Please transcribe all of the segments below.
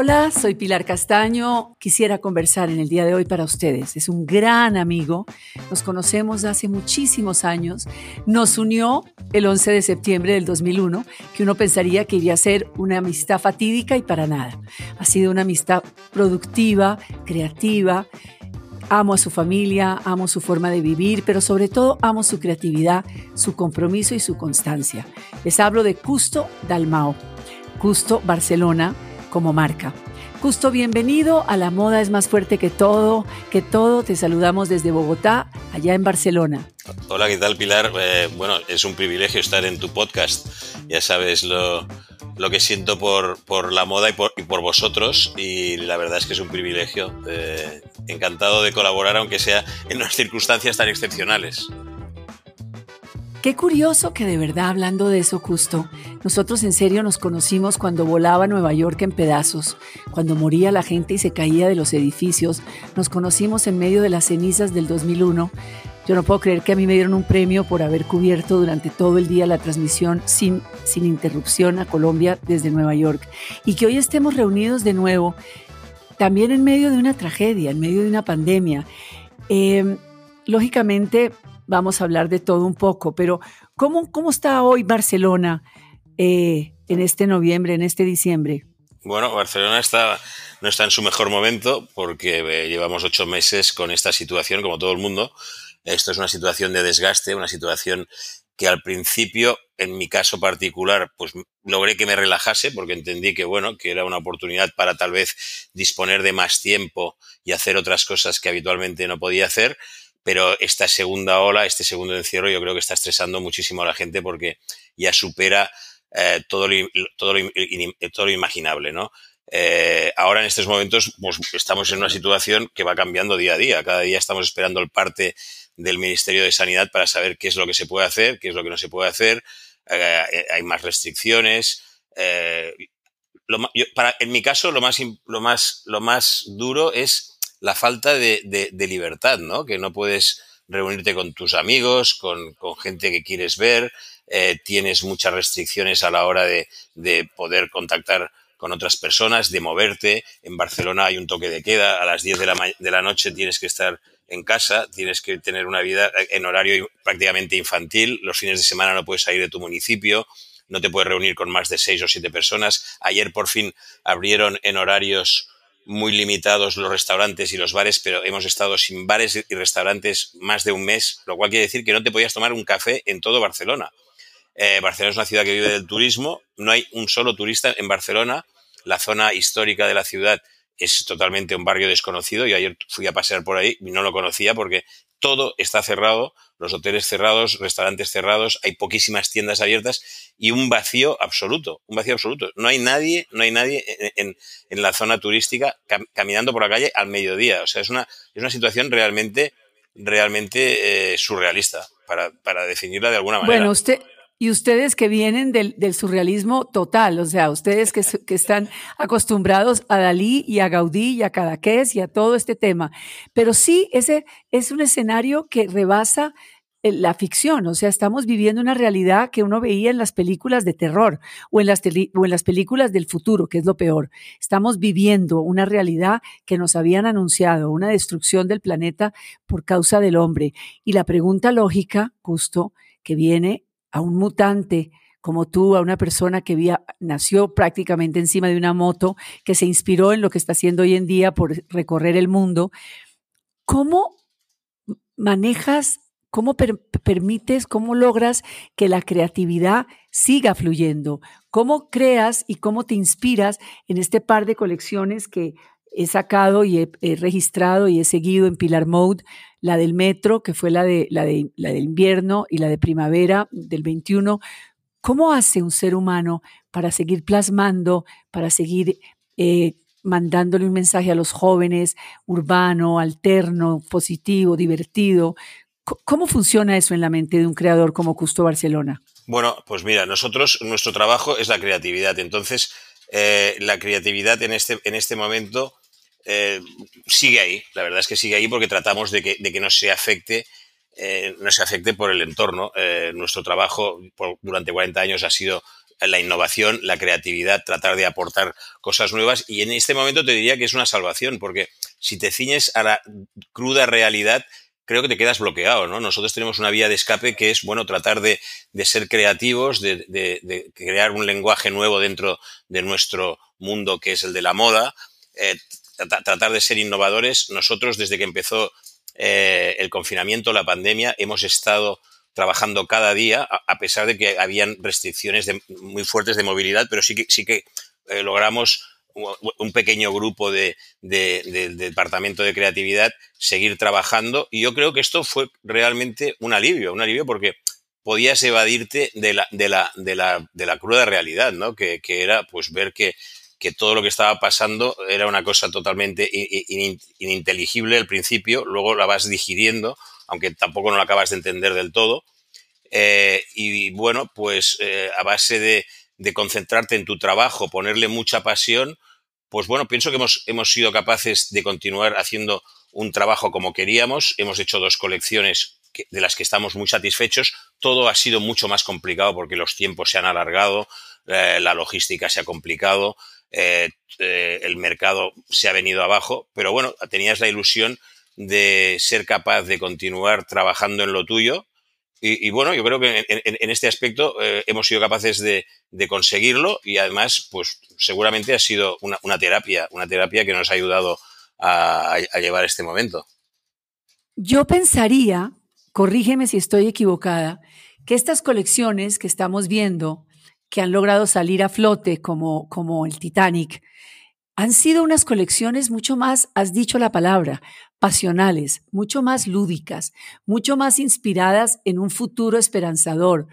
Hola, soy Pilar Castaño. Quisiera conversar en el día de hoy para ustedes. Es un gran amigo. Nos conocemos hace muchísimos años. Nos unió el 11 de septiembre del 2001, que uno pensaría que iría a ser una amistad fatídica y para nada. Ha sido una amistad productiva, creativa. Amo a su familia, amo su forma de vivir, pero sobre todo amo su creatividad, su compromiso y su constancia. Les hablo de Custo Dalmao. Custo Barcelona como marca. Justo bienvenido a La Moda es más fuerte que todo, que todo. Te saludamos desde Bogotá, allá en Barcelona. Hola, ¿qué tal Pilar? Eh, bueno, es un privilegio estar en tu podcast. Ya sabes lo, lo que siento por, por la moda y por, y por, vosotros y la verdad es que es un privilegio. Eh, encantado de colaborar, aunque sea en unas circunstancias tan excepcionales. Qué curioso que de verdad hablando de eso, Justo, nosotros en serio nos conocimos cuando volaba Nueva York en pedazos, cuando moría la gente y se caía de los edificios, nos conocimos en medio de las cenizas del 2001. Yo no puedo creer que a mí me dieron un premio por haber cubierto durante todo el día la transmisión sin, sin interrupción a Colombia desde Nueva York y que hoy estemos reunidos de nuevo, también en medio de una tragedia, en medio de una pandemia. Eh, lógicamente, vamos a hablar de todo un poco, pero ¿cómo, cómo está hoy Barcelona eh, en este noviembre, en este diciembre? Bueno, Barcelona está, no está en su mejor momento porque eh, llevamos ocho meses con esta situación, como todo el mundo. Esto es una situación de desgaste, una situación que al principio, en mi caso particular, pues logré que me relajase porque entendí que, bueno, que era una oportunidad para tal vez disponer de más tiempo y hacer otras cosas que habitualmente no podía hacer pero esta segunda ola, este segundo encierro, yo creo que está estresando muchísimo a la gente porque ya supera eh, todo, lo, todo, lo, imaginable, ¿no? Eh, ahora en estos momentos pues, estamos en una situación que va cambiando día a día. Cada día estamos esperando el parte del Ministerio de Sanidad para saber qué es lo que se puede hacer, qué es lo que no se puede hacer. Eh, hay más restricciones. Eh, en mi caso, lo más, lo más, lo más duro es la falta de, de, libertad, ¿no? Que no puedes reunirte con tus amigos, con, con gente que quieres ver, eh, tienes muchas restricciones a la hora de, de, poder contactar con otras personas, de moverte. En Barcelona hay un toque de queda, a las 10 de la, de la noche tienes que estar en casa, tienes que tener una vida en horario prácticamente infantil, los fines de semana no puedes salir de tu municipio, no te puedes reunir con más de seis o siete personas. Ayer por fin abrieron en horarios muy limitados los restaurantes y los bares, pero hemos estado sin bares y restaurantes más de un mes, lo cual quiere decir que no te podías tomar un café en todo Barcelona. Eh, Barcelona es una ciudad que vive del turismo, no hay un solo turista en Barcelona, la zona histórica de la ciudad es totalmente un barrio desconocido. Yo ayer fui a pasear por ahí y no lo conocía porque todo está cerrado, los hoteles cerrados, restaurantes cerrados, hay poquísimas tiendas abiertas y un vacío absoluto, un vacío absoluto. No hay nadie, no hay nadie en, en la zona turística cam, caminando por la calle al mediodía. O sea, es una, es una situación realmente, realmente eh, surrealista para, para definirla de alguna manera. Bueno, usted, y ustedes que vienen del, surrealismo total, o sea, ustedes que, están acostumbrados a Dalí y a Gaudí y a Cadaqués y a todo este tema. Pero sí, ese es un escenario que rebasa eh, la ficción, o sea, estamos viviendo una realidad que uno veía en las películas de terror en las, o en las películas del futuro, que es lo peor. Estamos viviendo una realidad que nos habían anunciado, una destrucción del planeta por causa del hombre. Y la pregunta lógica, justo, que viene a un mutante como tú, a una persona que nació prácticamente encima de una moto, que se inspiró en lo que está haciendo hoy en día por recorrer el mundo, ¿cómo manejas, cómo per permites, cómo logras que la creatividad siga fluyendo? ¿Cómo creas y cómo te inspiras en este par de colecciones que he sacado y he, he, registrado y he seguido en Pilar Mode, la del metro, que fue la, de, la, de, la del invierno y la de primavera del 21. ¿Cómo hace un ser humano para seguir plasmando, para seguir eh, mandándole un mensaje a los jóvenes, urbano, alterno, positivo, divertido? ¿Cómo funciona eso en la mente de un creador como Custo Barcelona? Bueno, pues mira, nosotros, nuestro trabajo es la creatividad. Entonces, eh, la creatividad en este, en este momento eh, sigue ahí. La verdad es que sigue ahí porque tratamos de que, de que no se afecte. Eh, no se afecte por el entorno. Eh, nuestro trabajo durante 40 años ha sido la innovación, la creatividad, tratar de aportar cosas nuevas y en este momento te diría que es una salvación porque si te ciñes a la cruda realidad, creo que te quedas bloqueado, ¿no? Nosotros tenemos una vía de escape que es, bueno, tratar de, ser creativos, de, crear un lenguaje nuevo dentro de nuestro mundo que es el de la moda, tratar de ser innovadores. Nosotros, desde que empezó eh, el confinamiento, la pandemia, hemos estado trabajando cada día, a, pesar de que habían restricciones muy fuertes de movilidad, pero sí que, sí que eh, logramos un pequeño grupo de, departamento de creatividad seguir trabajando y yo creo que esto fue realmente un alivio, un alivio porque podías evadirte de la, de la, de la, de la cruda realidad, ¿no? Que, que, era pues ver que, que todo lo que estaba pasando era una cosa totalmente ininteligible al principio, luego la vas digiriendo, aunque tampoco no la acabas de entender del todo. Eh, y bueno, pues eh, a base de, de, concentrarte en tu trabajo, ponerle mucha pasión, pues bueno, pienso que hemos, hemos sido capaces de continuar haciendo un trabajo como queríamos. Hemos hecho dos colecciones de las que estamos muy satisfechos. Todo ha sido mucho más complicado porque los tiempos se han alargado, eh, la logística se ha complicado, el mercado se ha venido abajo, pero bueno, tenías la ilusión de ser capaz de continuar trabajando en lo tuyo. Y, bueno, yo creo que en, este aspecto eh, hemos sido capaces de, conseguirlo y además, pues seguramente ha sido una, terapia, una terapia que nos ha ayudado a llevar este momento. Yo pensaría, corrígeme si estoy equivocada, que estas colecciones que estamos viendo, que han logrado salir a flote como, como el Titanic, han sido unas colecciones mucho más, has dicho la palabra, pasionales, mucho más lúdicas, mucho más inspiradas en un futuro esperanzador,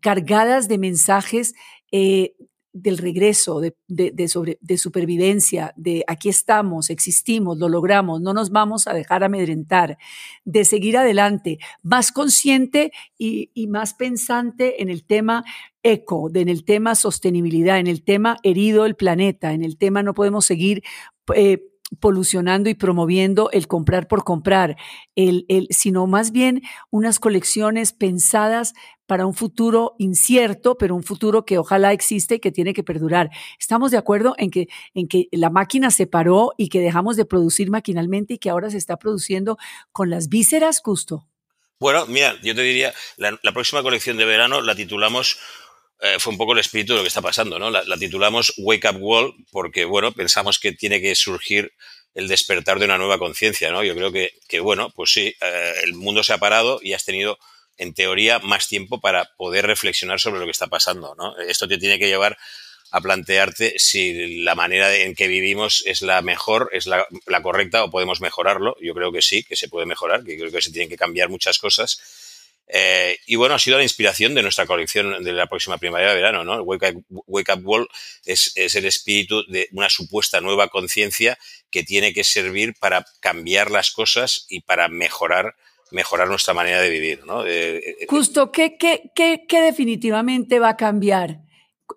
cargadas de mensajes eh, del regreso, de, de, supervivencia, de aquí estamos, existimos, lo logramos, no nos vamos a dejar amedrentar, de seguir adelante, más consciente y, más pensante en el tema eco, en el tema sostenibilidad, en el tema herido el planeta, en el tema no podemos seguir eh, polucionando y promoviendo el comprar por comprar, el, el, sino más bien unas colecciones pensadas para un futuro incierto, pero un futuro que ojalá existe y que tiene que perdurar. Estamos de acuerdo en que, en que la máquina se paró y que dejamos de producir maquinalmente y que ahora se está produciendo con las vísceras, Justo. Bueno, mira, yo te diría, la, próxima colección de verano la titulamos eh, fue un poco el espíritu de lo que está pasando, ¿no? La, titulamos Wake Up World porque, bueno, pensamos que tiene que surgir el despertar de una nueva conciencia, ¿no? Yo creo que, que, bueno, pues sí, eh, el mundo se ha parado y has tenido en teoría, más tiempo para poder reflexionar sobre lo que está pasando. ¿no? Esto te tiene que llevar a plantearte si la manera en que vivimos es la mejor, es la, correcta o podemos mejorarlo. Yo creo que sí, que se puede mejorar, que creo que se tienen que cambiar muchas cosas. Eh, y bueno, ha sido la inspiración de nuestra colección de la próxima primavera-verano, ¿no? Wake Up, Wake Up World es, el espíritu de una supuesta nueva conciencia que tiene que servir para cambiar las cosas y para mejorar mejorar nuestra manera de vivir. ¿no? Justo, ¿qué, qué, qué, qué definitivamente va a cambiar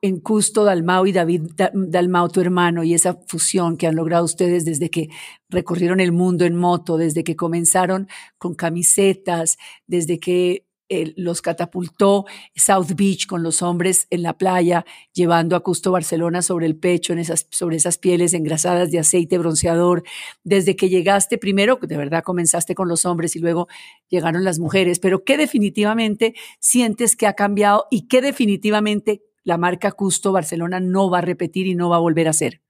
en Custo Dalmau y David Dalmau, tu hermano, y esa fusión que han logrado ustedes desde que recorrieron el mundo en moto, desde que comenzaron con camisetas, desde que los catapultó South Beach con los hombres en la playa, llevando a Custo Barcelona sobre el pecho, en esas, sobre esas pieles engrasadas de aceite bronceador. Desde que llegaste, primero, de verdad comenzaste con los hombres y luego llegaron las mujeres, pero ¿qué definitivamente sientes que ha cambiado y qué definitivamente la marca Custo Barcelona no va a repetir y no va a volver a ser?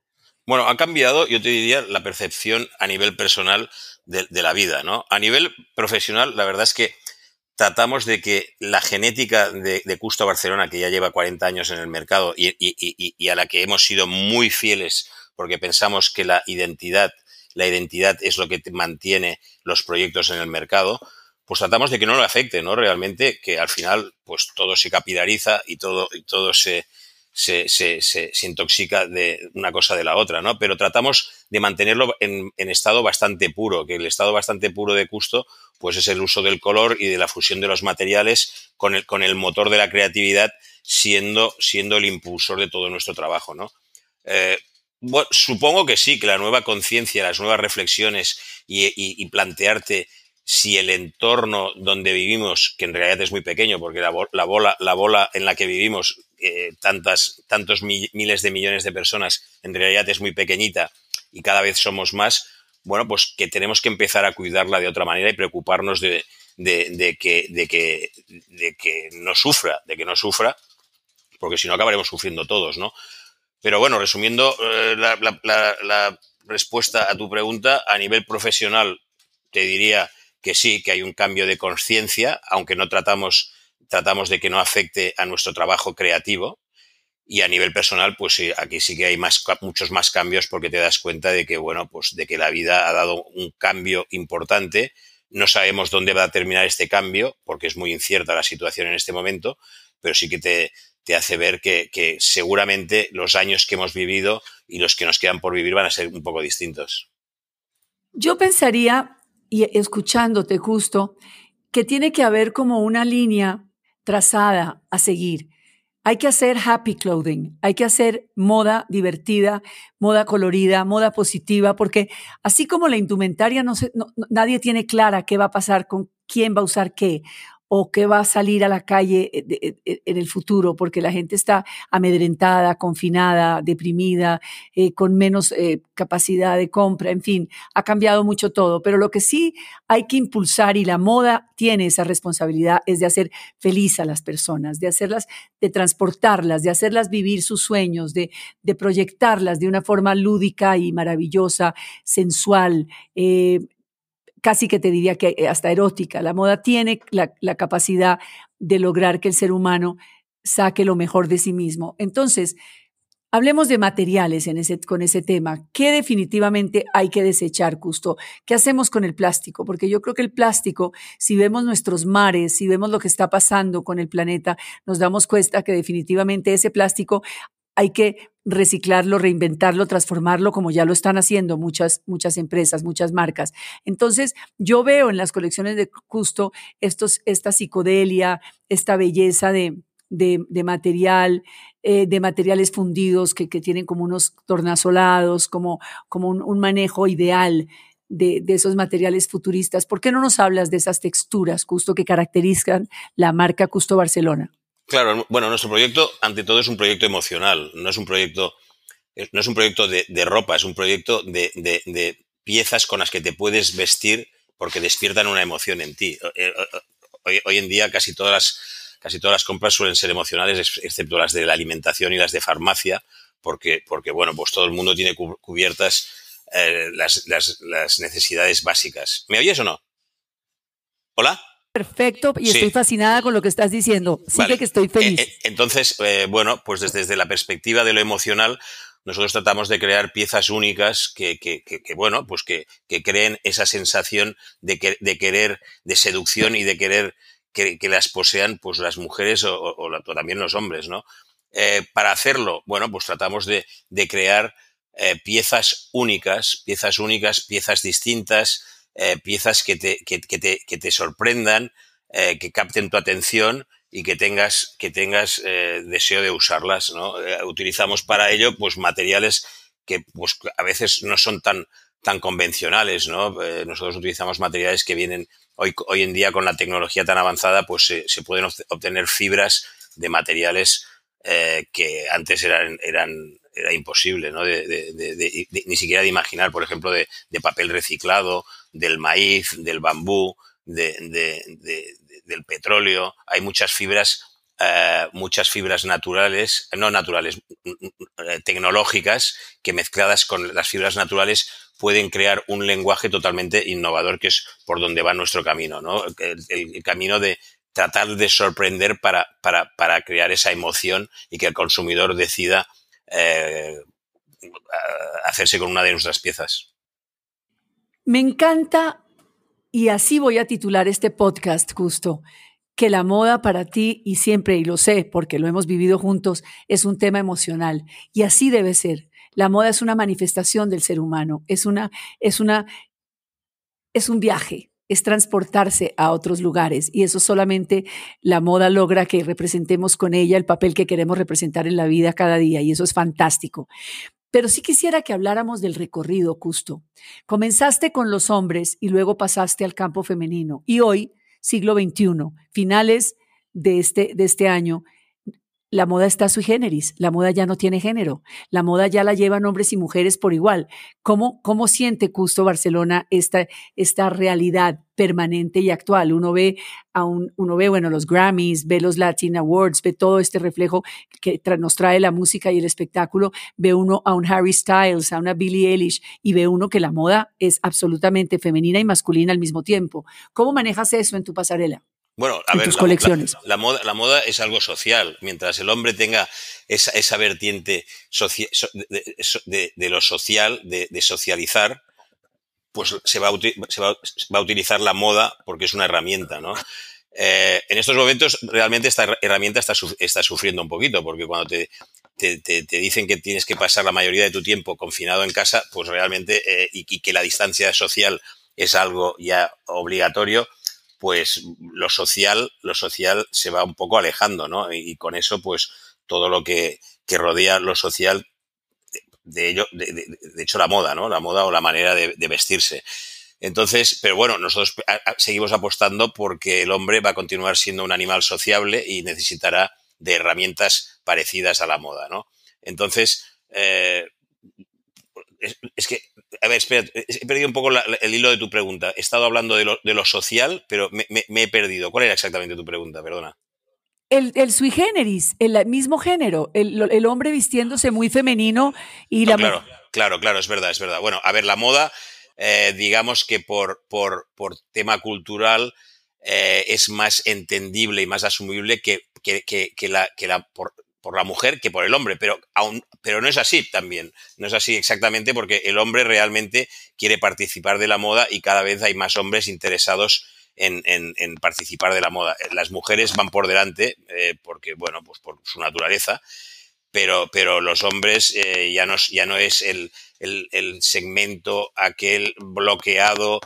Bueno, ha cambiado, yo te diría, la percepción a nivel personal de, la vida, ¿no? A nivel profesional, la verdad es que tratamos de que la genética de, Custo Barcelona, que ya lleva 40 años en el mercado y, y, y, a la que hemos sido muy fieles porque pensamos que la identidad, la identidad es lo que mantiene los proyectos en el mercado, pues tratamos de que no lo afecte, ¿no? Realmente que al final, pues todo se capilariza y todo, y todo se, se, se, se, intoxica de una cosa de la otra, ¿no? Pero tratamos de mantenerlo en, en, estado bastante puro, que el estado bastante puro de Custo, pues es el uso del color y de la fusión de los materiales con el, con el motor de la creatividad siendo, siendo el impulsor de todo nuestro trabajo, ¿no? Eh, bueno, supongo que sí, que la nueva conciencia, las nuevas reflexiones y, y plantearte si el entorno donde vivimos, que en realidad es muy pequeño, porque la, bola, la bola en la que vivimos eh, tantas, tantos miles de millones de personas, en realidad es muy pequeñita y cada vez somos más, bueno, pues que tenemos que empezar a cuidarla de otra manera y preocuparnos de, que, de, que, de que no sufra, de que no sufra, porque si no acabaremos sufriendo todos, ¿no? Pero bueno, resumiendo eh, la, respuesta a tu pregunta, a nivel profesional te diría que sí, que hay un cambio de conciencia, aunque no tratamos, tratamos de que no afecte a nuestro trabajo creativo. Y a nivel personal, pues sí, aquí sí que hay más, muchos más cambios porque te das cuenta de que, bueno, pues de que la vida ha dado un cambio importante. No sabemos dónde va a terminar este cambio porque es muy incierta la situación en este momento, pero sí que te, te hace ver que, seguramente los años que hemos vivido y los que nos quedan por vivir van a ser un poco distintos. Yo pensaría, y escuchándote justo, que tiene que haber como una línea trazada a seguir. Hay que hacer happy clothing, hay que hacer moda divertida, moda colorida, moda positiva, porque así como la indumentaria, no, nadie tiene clara qué va a pasar con quién va a usar qué o qué va a salir a la calle eh, eh, eh, en el futuro, porque la gente está amedrentada, confinada, deprimida, con menos capacidad de compra, en fin, ha cambiado mucho todo. Pero lo que sí hay que impulsar y la moda tiene esa responsabilidad es de hacer feliz a las personas, de hacerlas, de transportarlas, de hacerlas vivir sus sueños, de, de proyectarlas de una forma lúdica y maravillosa, sensual casi que te diría que eh, hasta erótica. La moda tiene la, capacidad de lograr que el ser humano saque lo mejor de sí mismo. Entonces, hablemos de materiales con ese tema. ¿Qué definitivamente hay que desechar, Custo? ¿Qué hacemos con el plástico? Porque yo creo que el plástico, si vemos nuestros mares, si vemos lo que está pasando con el planeta, nos damos cuenta que definitivamente ese plástico hay que reciclarlo, reinventarlo, transformarlo, como ya lo están haciendo muchas, muchas empresas, muchas marcas. Entonces, yo veo en las colecciones de Custo estos, esta psicodelia, esta belleza de, de, material, eh, de materiales fundidos que, que, tienen como unos tornasolados, como, como un, manejo ideal de, de, esos materiales futuristas. ¿Por qué no nos hablas de esas texturas, Custo, que caracterizan la marca Custo Barcelona? Claro, bueno, nuestro proyecto, ante todo, es un proyecto emocional, no es un proyecto, no es un proyecto de, ropa, es un proyecto de, piezas con las que te puedes vestir porque despiertan una emoción en ti. Eh, eh, hoy, en día casi todas las, casi todas las compras suelen ser emocionales, excepto las de la alimentación y las de farmacia, porque, porque bueno, pues todo el mundo tiene cubiertas eh, las, las necesidades básicas. ¿Me oyes o no? ¿Hola? Perfecto y estoy fascinada con lo que estás diciendo. Sigue que estoy eh, feliz. Eh, entonces, eh, bueno, pues desde, la perspectiva de lo emocional, nosotros tratamos de crear piezas únicas que, que, que, bueno, pues que, creen esa sensación de, de, querer, de seducción y de querer que, las posean pues las mujeres o, también los hombres, ¿no? para hacerlo, bueno, pues tratamos de, de crear piezas únicas, piezas únicas, piezas distintas, eh, piezas que te, que, te, que te sorprendan, eh, que capten tu atención y que tengas, que tengas eh, deseo de usarlas. ¿no? utilizamos para ello pues, materiales que pues, a veces no son tan, tan convencionales. ¿no? nosotros utilizamos materiales que vienen hoy, hoy en día con la tecnología tan avanzada, pues se, se pueden obtener fibras de materiales que antes eran, eran era imposible, ¿no? De, de, de, ni siquiera de imaginar, por ejemplo, de, papel reciclado, del maíz, del bambú, del petróleo. Hay muchas fibras, eh, muchas fibras naturales, no naturales, mm, mm, eh, tecnológicas, que mezcladas con las fibras naturales pueden crear un lenguaje totalmente innovador, que es por donde va nuestro camino, ¿no? el, camino de tratar de sorprender para, para, para crear esa emoción y que el consumidor decida eh, hacerse con una de nuestras piezas. Me encanta, y así voy a titular este podcast justo, que la moda para ti, y siempre, y lo sé porque lo hemos vivido juntos, es un tema emocional. Y así debe ser. La moda es una manifestación del ser humano, es una, es una, es un viaje, es transportarse a otros lugares y eso solamente la moda logra que representemos con ella el papel que queremos representar en la vida cada día y eso es fantástico. Pero sí quisiera que habláramos del recorrido, Custo. Comenzaste con los hombres y luego pasaste al campo femenino y hoy, siglo XXI, finales de este, de este año, la moda está sui generis, la moda ya no tiene género, la moda ya la llevan hombres y mujeres por igual. ¿Cómo, cómo siente Custo Barcelona esta, esta realidad permanente y actual? Uno ve, a un, uno ve, bueno, los Grammys, ve los Latin Awards, ve todo este reflejo que nos trae la música y el espectáculo, ve uno a un Harry Styles, a una Billie Eilish y ve uno que la moda es absolutamente femenina y masculina al mismo tiempo. ¿Cómo manejas eso en tu pasarela? Bueno, a ver, la, La, moda, la moda es algo social. Mientras el hombre tenga esa, esa vertiente de, lo social, de, socializar, pues se va, a, se, va, a, utilizar la moda porque es una herramienta, ¿no? Eh, en estos momentos realmente esta herramienta está, está sufriendo un poquito porque cuando te, te, te, dicen que tienes que pasar la mayoría de tu tiempo confinado en casa, pues realmente, eh, y, y, que la distancia social es algo ya obligatorio, pues lo social, lo social se va un poco alejando, ¿no? Y, con eso, pues todo lo que, que rodea lo social, de, ello, de, hecho la moda, ¿no? La moda o la manera de, vestirse. Entonces, pero bueno, nosotros seguimos apostando porque el hombre va a continuar siendo un animal sociable y necesitará de herramientas parecidas a la moda, ¿no? Entonces, eh, es, que, a ver, espera, he perdido un poco el hilo de tu pregunta. He estado hablando de lo, de lo social, pero me, he perdido. ¿Cuál era exactamente tu pregunta? Perdona. El, el sui generis, el mismo género, el, hombre vistiéndose muy femenino y la... Claro, claro, claro, es verdad, es verdad. Bueno, a ver, la moda, eh, digamos que por, por, por tema cultural eh, es más entendible y más asumible que, que, que, la, que la, por, por la mujer que por el hombre, pero, aún, pero no es así también. No es así exactamente porque el hombre realmente quiere participar de la moda y cada vez hay más hombres interesados en, en, participar de la moda. Las mujeres van por delante eh, porque, bueno, pues por su naturaleza, pero, pero los hombres eh, ya, no, ya no es el, el, el segmento aquel bloqueado,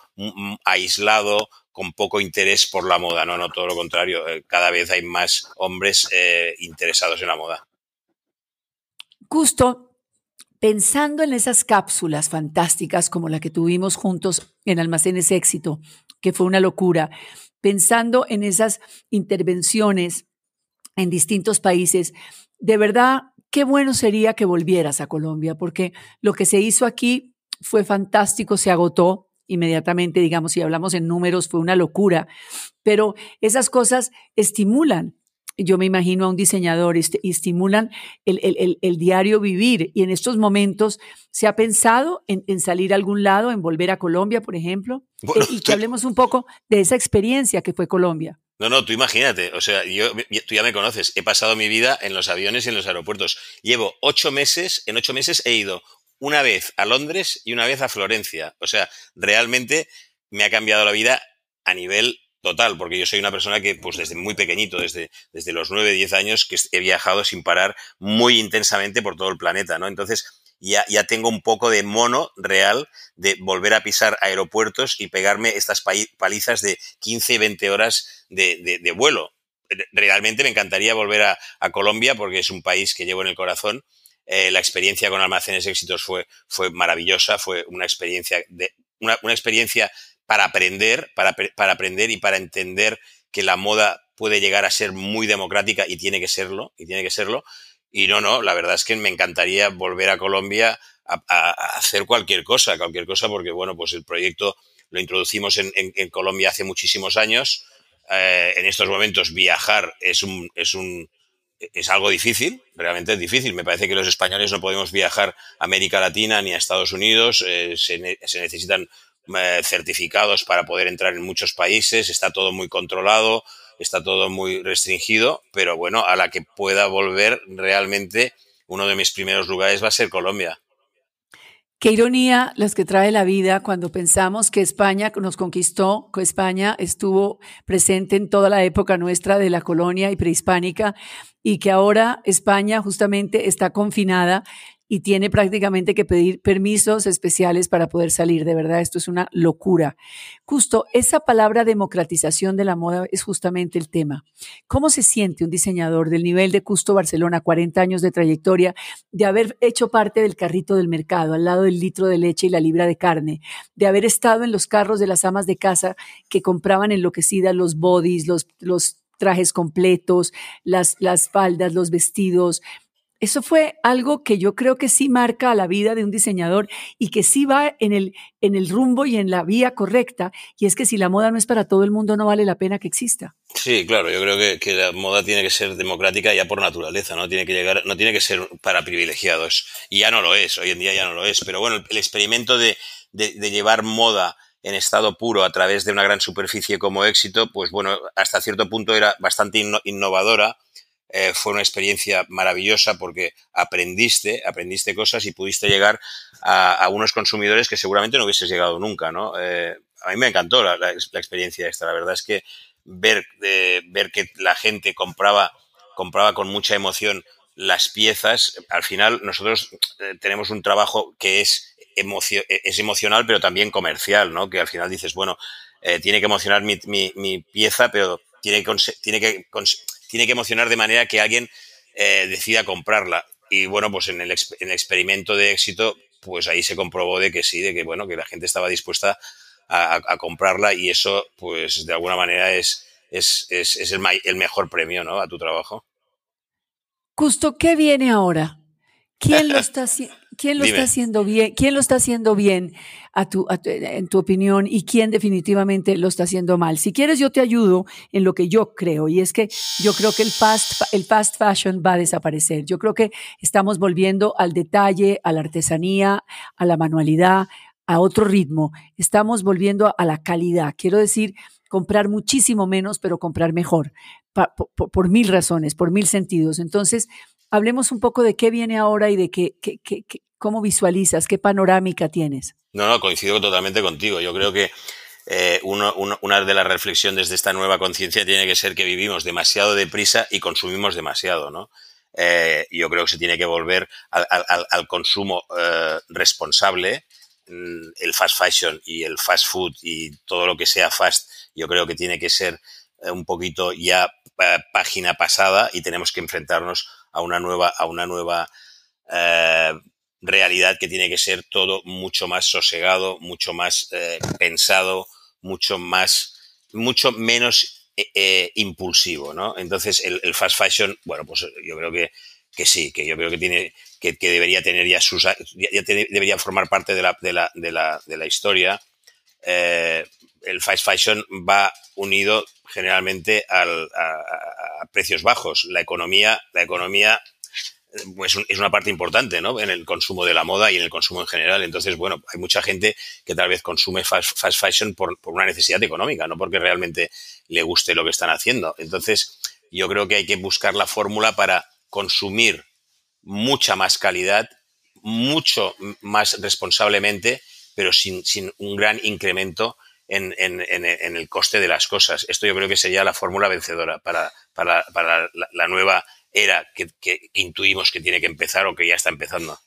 aislado con poco interés por la moda, no, no, todo lo contrario, eh, cada vez hay más hombres eh, interesados en la moda. Justo pensando en esas cápsulas fantásticas como la que tuvimos juntos en Almacenes Éxito, que fue una locura, pensando en esas intervenciones en distintos países, de verdad, qué bueno sería que volvieras a Colombia, porque lo que se hizo aquí fue fantástico, se agotó, inmediatamente, digamos, si hablamos en números, fue una locura, pero esas cosas estimulan. Yo me imagino a un diseñador, y estimulan el, el, el, diario vivir. Y en estos momentos, ¿se ha pensado en, salir a algún lado, en volver a Colombia, por ejemplo? Eh, y que hablemos un poco de esa experiencia que fue Colombia. No, no, tú imagínate, o sea, yo, tú ya me conoces, he pasado mi vida en los aviones y en los aeropuertos. Llevo ocho meses, en ocho meses he ido una vez a Londres y una vez a Florencia. O sea, realmente me ha cambiado la vida a nivel total, porque yo soy una persona que, pues desde muy pequeñito, desde, desde los 9, 10 años, que he viajado sin parar muy intensamente por todo el planeta, ¿no? Entonces, ya, ya tengo un poco de mono real de volver a pisar aeropuertos y pegarme estas palizas de 15 y 20 horas de, de, vuelo. Realmente me encantaría volver a, a Colombia porque es un país que llevo en el corazón eh, la experiencia con Almacenes Éxitos fue, fue maravillosa, fue una experiencia, de, una, una experiencia para aprender, para, para aprender y para entender que la moda puede llegar a ser muy democrática y tiene que serlo, y tiene que serlo. Y no, no, la verdad es que me encantaría volver a Colombia a, hacer cualquier cosa, cualquier cosa, porque bueno, pues el proyecto lo introducimos en, Colombia hace muchísimos años. Eh, en estos momentos viajar es un, es un, es algo difícil, realmente es difícil. Me parece que los españoles no podemos viajar a América Latina ni a Estados Unidos, eh, se, necesitan certificados para poder entrar en muchos países, está todo muy controlado, está todo muy restringido, pero bueno, a la que pueda volver realmente uno de mis primeros lugares va a ser Colombia. Qué ironía las que trae la vida cuando pensamos que España nos conquistó, que España estuvo presente en toda la época nuestra de la colonia y prehispánica y que ahora España justamente está confinada y tiene prácticamente que pedir permisos especiales para poder salir. De verdad, esto es una locura. Justo, esa palabra democratización de la moda es justamente el tema. ¿Cómo se siente un diseñador del nivel de Custo Barcelona, 40 años de trayectoria, de haber hecho parte del carrito del mercado, al lado del litro de leche y la libra de carne, de haber estado en los carros de las amas de casa que compraban enloquecidas los bodies, los, trajes completos, las, las faldas, los vestidos, eso fue algo que yo creo que sí marca la vida de un diseñador y que sí va en el, en el rumbo y en la vía correcta. Y es que si la moda no es para todo el mundo, no vale la pena que exista. Sí, claro, yo creo que, que, la moda tiene que ser democrática ya por naturaleza, ¿no? Tiene que llegar, no tiene que ser para privilegiados. Y ya no lo es, hoy en día ya no lo es. Pero bueno, el, experimento de, de, de llevar moda en estado puro a través de una gran superficie como éxito, pues bueno, hasta cierto punto era bastante innovadora eh, fue una experiencia maravillosa porque aprendiste, aprendiste cosas y pudiste llegar a, unos consumidores que seguramente no hubieses llegado nunca, ¿no? Eh, a mí me encantó la, experiencia esta. La verdad es que ver, eh, ver que la gente compraba, compraba con mucha emoción las piezas, al final nosotros tenemos un trabajo que es, es emocional pero también comercial, ¿no? Que al final dices, bueno, tiene que emocionar mi, mi, mi pieza, pero tiene que, tiene que tiene que emocionar de manera que alguien eh, decida comprarla. Y bueno, pues en el, experimento de éxito, pues ahí se comprobó de que sí, de que bueno, que la gente estaba dispuesta a, comprarla y eso, pues de alguna manera es, es, el, el, mejor premio, ¿no? A tu trabajo. Justo, ¿qué viene ahora? ¿Quién lo está, quién lo está haciendo bien? ¿Quién lo está haciendo bien a tu, en tu opinión y quién definitivamente lo está haciendo mal? Si quieres, yo te ayudo en lo que yo creo y es que yo creo que el fast, el fast fashion va a desaparecer. Yo creo que estamos volviendo al detalle, a la artesanía, a la manualidad, a otro ritmo. Estamos volviendo a la calidad. Quiero decir, comprar muchísimo menos, pero comprar mejor, por, mil razones, por mil sentidos. Entonces, hablemos un poco de qué viene ahora y de qué, qué, qué, cómo visualizas, qué panorámica tienes. No, no, coincido totalmente contigo. Yo creo que eh, una de las reflexiones de esta nueva conciencia tiene que ser que vivimos demasiado deprisa y consumimos demasiado, ¿no? Eh, yo creo que se tiene que volver al, consumo eh, responsable, mm, el fast fashion y el fast food y todo lo que sea fast, yo creo que tiene que ser un poquito ya página pasada y tenemos que enfrentarnos a una nueva, a una nueva eh, realidad que tiene que ser todo mucho más sosegado, mucho más eh, pensado, mucho más, mucho menos eh, impulsivo, ¿no? Entonces, el, fast fashion, bueno, pues yo creo que, que sí, que yo creo que tiene, que, debería tener ya sus, ya, debería formar parte de la, de la, de la, de la historia. El fast fashion va unido generalmente al, a, precios bajos. La economía, la economía pues, es una parte importante ¿no? en el consumo de la moda y en el consumo en general. Entonces, bueno, hay mucha gente que tal vez consume fast, fashion por, una necesidad económica, no porque realmente le guste lo que están haciendo. Entonces, yo creo que hay que buscar la fórmula para consumir mucha más calidad, mucho más responsablemente, pero sin un gran incremento en, el coste de las cosas. Esto yo creo que sería la fórmula vencedora para, para, para la, la, nueva era que, que, intuimos que tiene que empezar o que ya está empezando.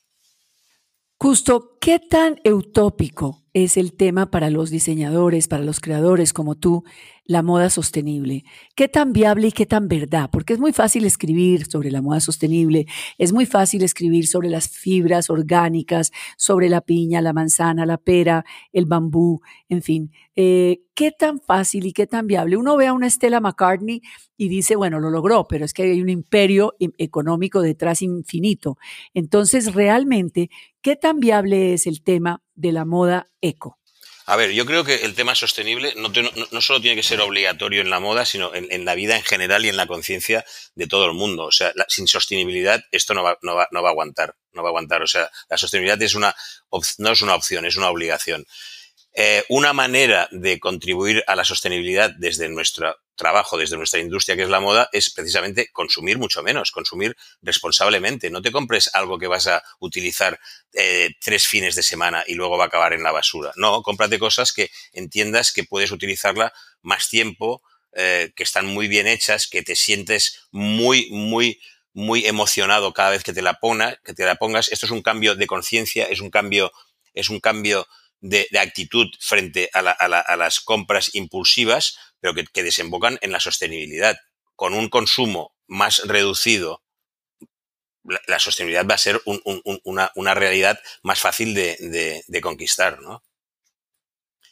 Justo, ¿qué tan utópico es el tema para los diseñadores, para los creadores como tú, la moda sostenible. ¿Qué tan viable y qué tan verdad? Porque es muy fácil escribir sobre la moda sostenible, es muy fácil escribir sobre las fibras orgánicas, sobre la piña, la manzana, la pera, el bambú, en fin. Eh, ¿Qué tan fácil y qué tan viable? Uno ve a una Stella McCartney y dice, bueno, lo logró, pero es que hay un imperio económico detrás infinito. Entonces, realmente, ¿qué tan viable es el tema de la moda eco? A ver, yo creo que el tema sostenible no, solo tiene que ser obligatorio en la moda, sino en, en la vida en general y en la conciencia de todo el mundo. O sea, la, sin sostenibilidad esto no va, no, va, no va a aguantar. No va a aguantar. O sea, la sostenibilidad es una, no es una opción, es una obligación. Eh, una manera de contribuir a la sostenibilidad desde nuestro trabajo, desde nuestra industria que es la moda, es precisamente consumir mucho menos, consumir responsablemente. No te compres algo que vas a utilizar eh, tres fines de semana y luego va a acabar en la basura. No, cómprate cosas que entiendas que puedes utilizarla más tiempo, eh, que están muy bien hechas, que te sientes muy, muy, muy emocionado cada vez que te la pongas, que te la pongas. Esto es un cambio de conciencia, es un cambio, es un cambio de, de actitud frente a, la, a, la, a, las compras impulsivas, pero que, que, desembocan en la sostenibilidad. Con un consumo más reducido, la, la sostenibilidad va a ser un, un, una, una, realidad más fácil de, de, de conquistar, ¿no?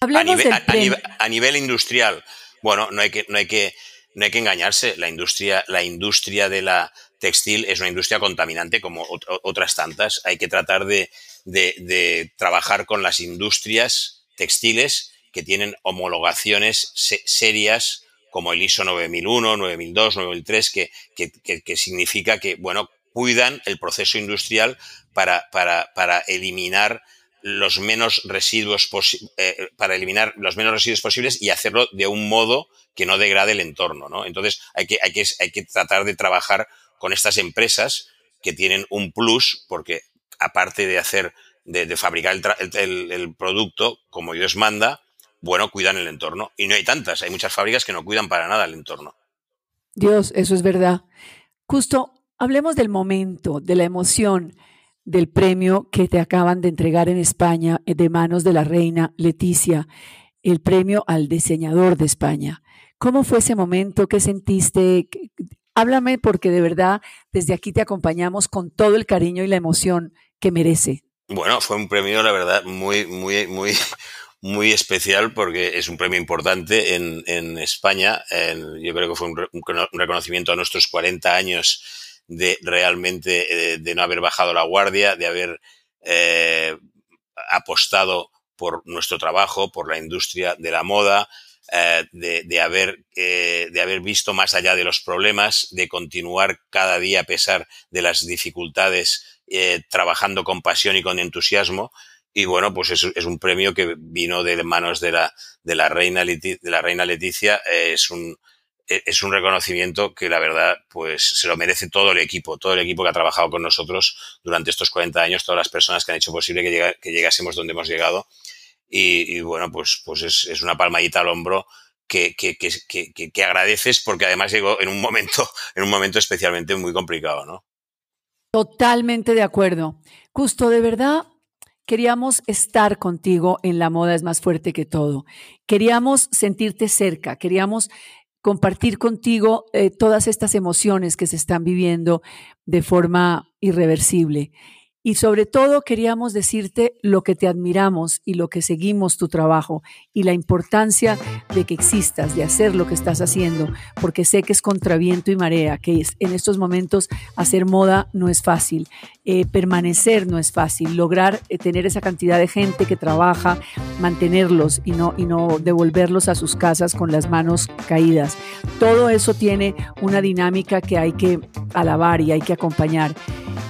Nivel, a, nivel, a nivel industrial, bueno, no hay que, no hay que no hay que engañarse, la industria, la industria de la textil es una industria contaminante como otras tantas. Hay que tratar de, de, trabajar con las industrias textiles que tienen homologaciones serias como el ISO 9001, 9002, 9003, que, que, que, significa que, bueno, cuidan el proceso industrial para, para, para eliminar los menos residuos eh, para eliminar los menos residuos posibles y hacerlo de un modo que no degrade el entorno, ¿no? Entonces hay que, hay que, hay que tratar de trabajar con estas empresas que tienen un plus porque aparte de hacer, de, fabricar el, producto como Dios manda, bueno, cuidan el entorno. Y no hay tantas, hay muchas fábricas que no cuidan para nada el entorno. Dios, eso es verdad. Justo, hablemos del momento, de la emoción del premio que te acaban de entregar en España eh, de manos de la reina Leticia, el premio al diseñador de España. ¿Cómo fue ese momento? ¿Qué sentiste? Háblame porque de verdad desde aquí te acompañamos con todo el cariño y la emoción merece. Bueno, fue un premio, la verdad, muy, muy, muy, muy especial porque es un premio importante en, en España. yo creo que fue un, reconocimiento a nuestros 40 años de realmente eh, de no haber bajado la guardia, de haber eh, apostado por nuestro trabajo, por la industria de la moda, eh, de, haber, de haber visto más allá de los problemas, de continuar cada día a pesar de las dificultades, trabajando con pasión y con entusiasmo. Y bueno, pues es, es, un premio que vino de manos de la, de la, reina, de la reina Leticia. es un, e, es un reconocimiento que la verdad pues se lo merece todo el equipo, todo el equipo que ha trabajado con nosotros durante estos 40 años, todas las personas que han hecho posible que, que llegásemos donde hemos llegado. Y, bueno, pues, pues es, es, una palmadita al hombro que, que, que, agradeces porque además llegó en un momento, en un momento especialmente muy complicado, ¿no? Totalmente de acuerdo. Justo, de verdad, queríamos estar contigo en La Moda es más fuerte que todo. Queríamos sentirte cerca, queríamos compartir contigo eh, todas estas emociones que se están viviendo de forma irreversible. Y sobre todo queríamos decirte lo que te admiramos y lo que seguimos tu trabajo y la importancia de que existas, de hacer lo que estás haciendo, porque sé que es contra viento y marea, que es, en estos momentos hacer moda no es fácil, eh, permanecer no es fácil, lograr eh, tener esa cantidad de gente que trabaja, mantenerlos y no, y no devolverlos a sus casas con las manos caídas. Todo eso tiene una dinámica que hay que alabar y hay que acompañar.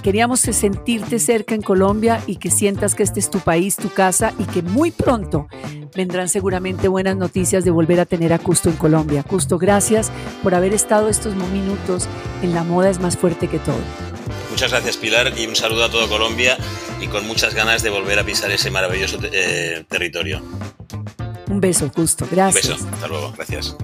Queríamos sentirte cerca en Colombia y que sientas que este es tu país, tu casa y que muy pronto vendrán seguramente buenas noticias de volver a tener a Custo en Colombia. Custo, gracias por haber estado estos minutos en La Moda es más fuerte que todo. Muchas gracias Pilar y un saludo a todo Colombia y con muchas ganas de volver a pisar ese maravilloso eh, territorio. Un beso, Custo. Gracias. Un beso. Hasta luego. Gracias.